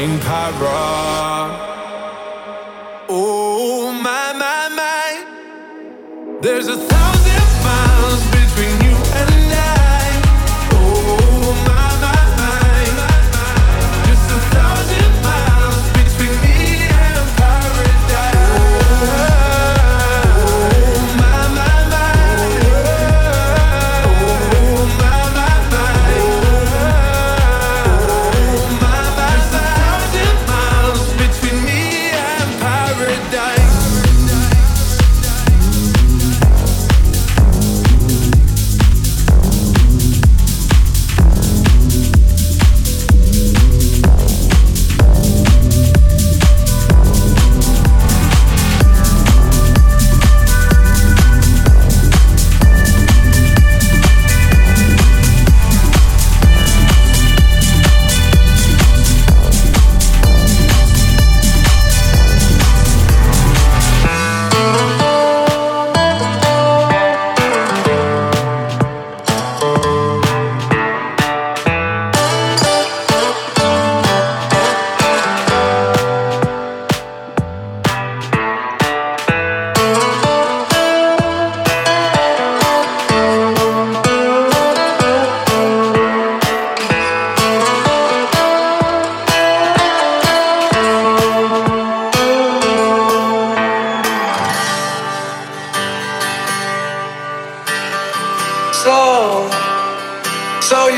flying pyro.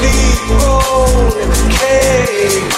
people in the cave.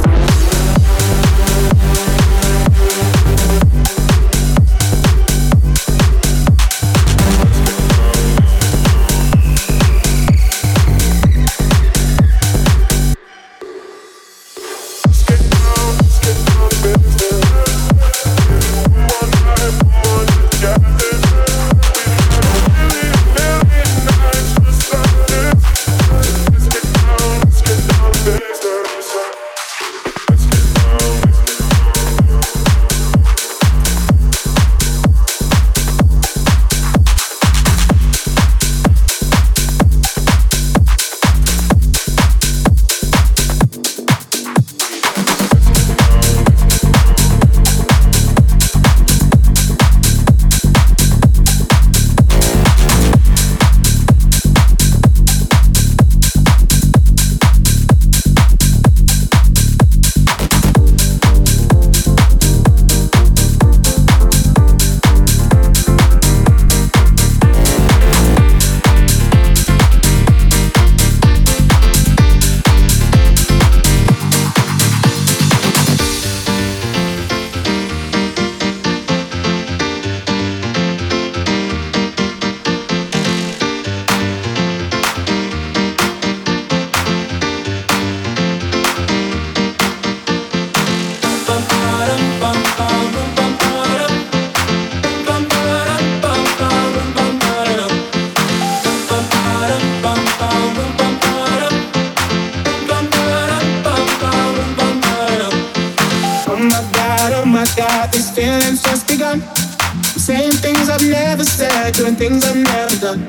things I've never done.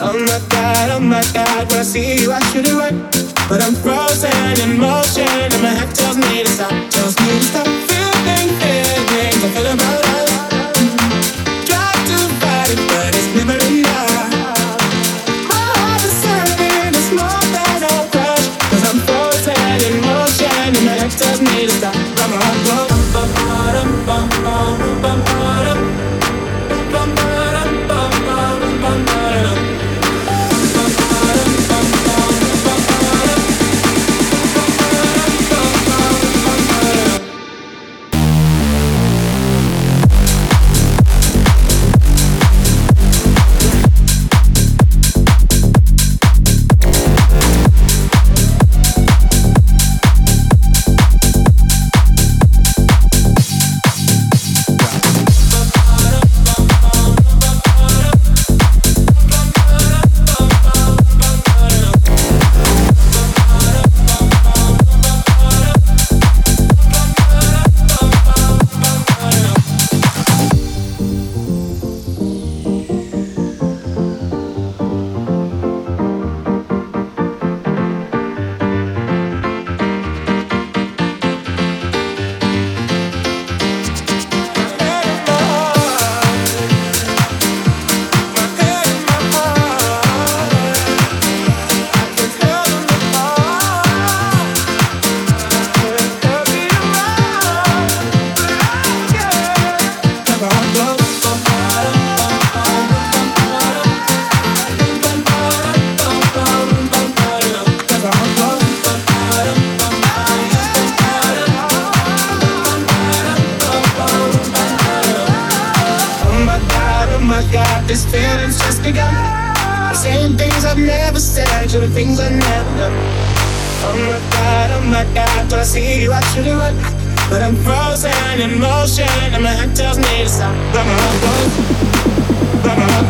Oh my god, oh my god, when I see you, I should have run. But I'm frozen in motion, and my head tells me to stop, tells me to stop.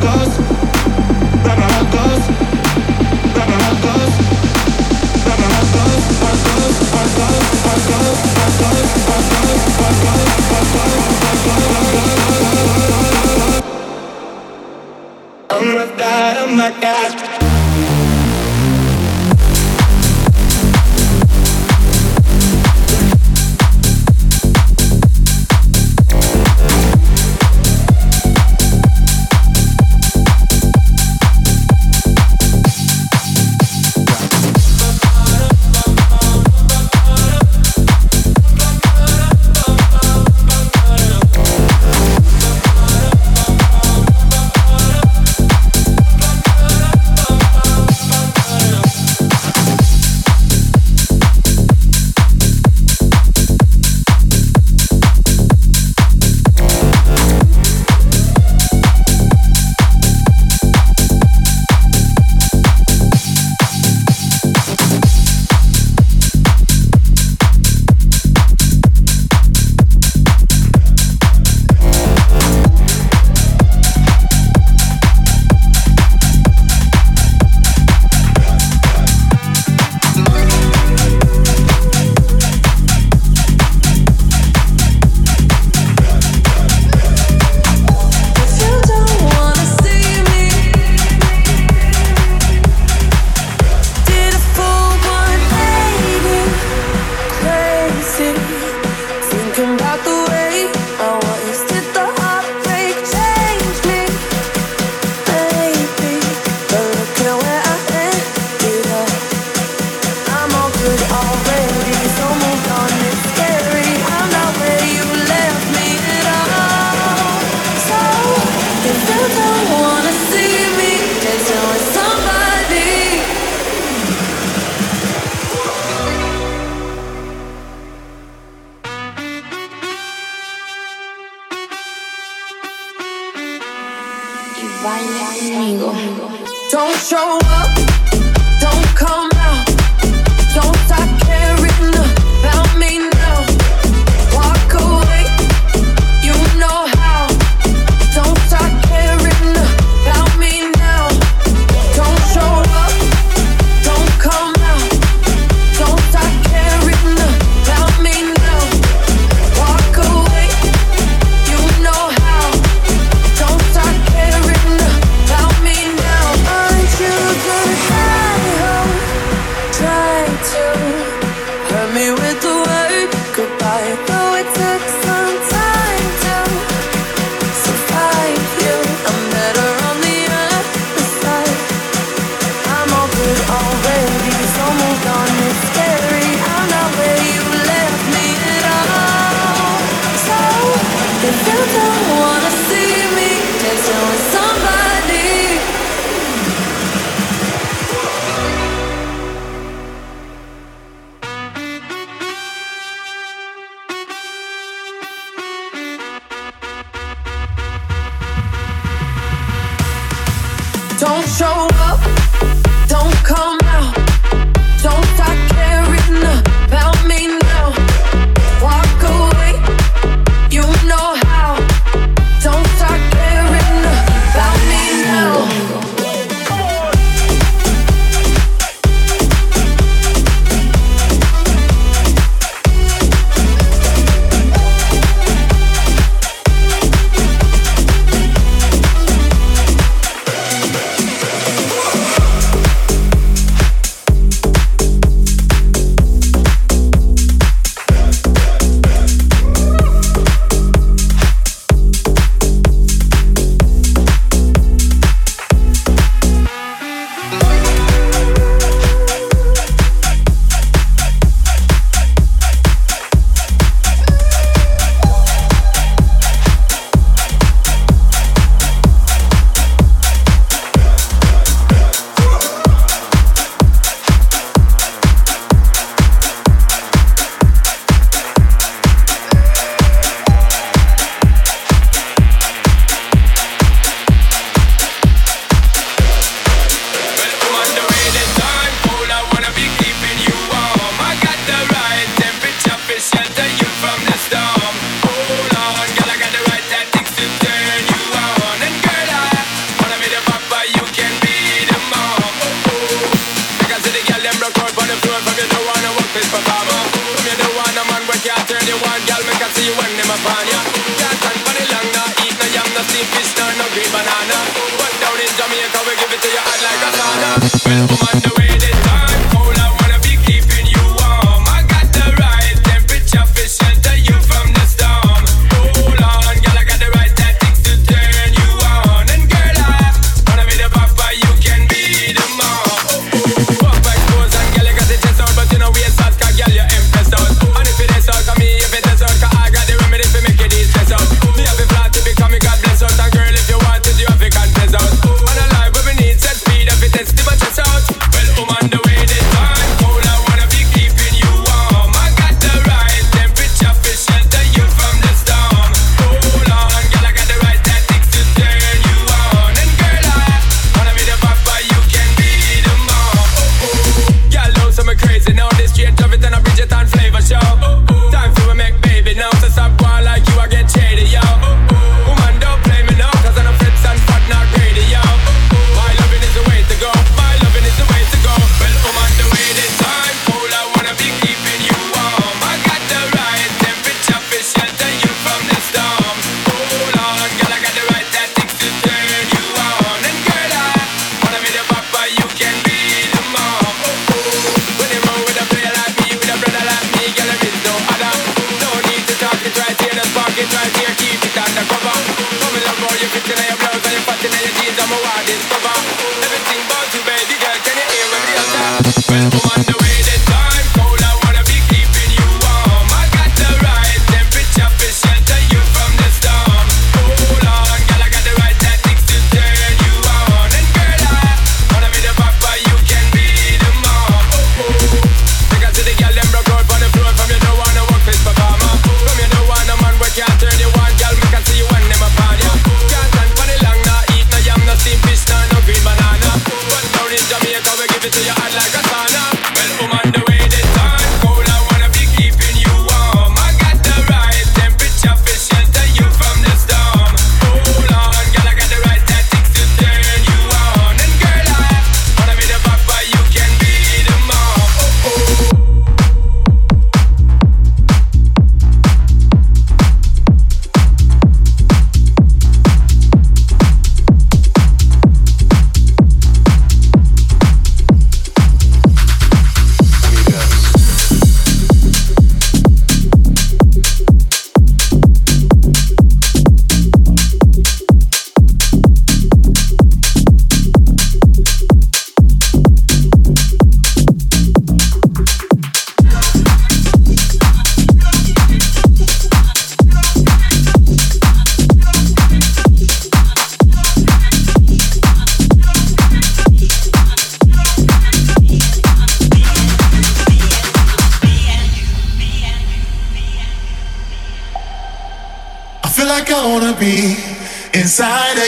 close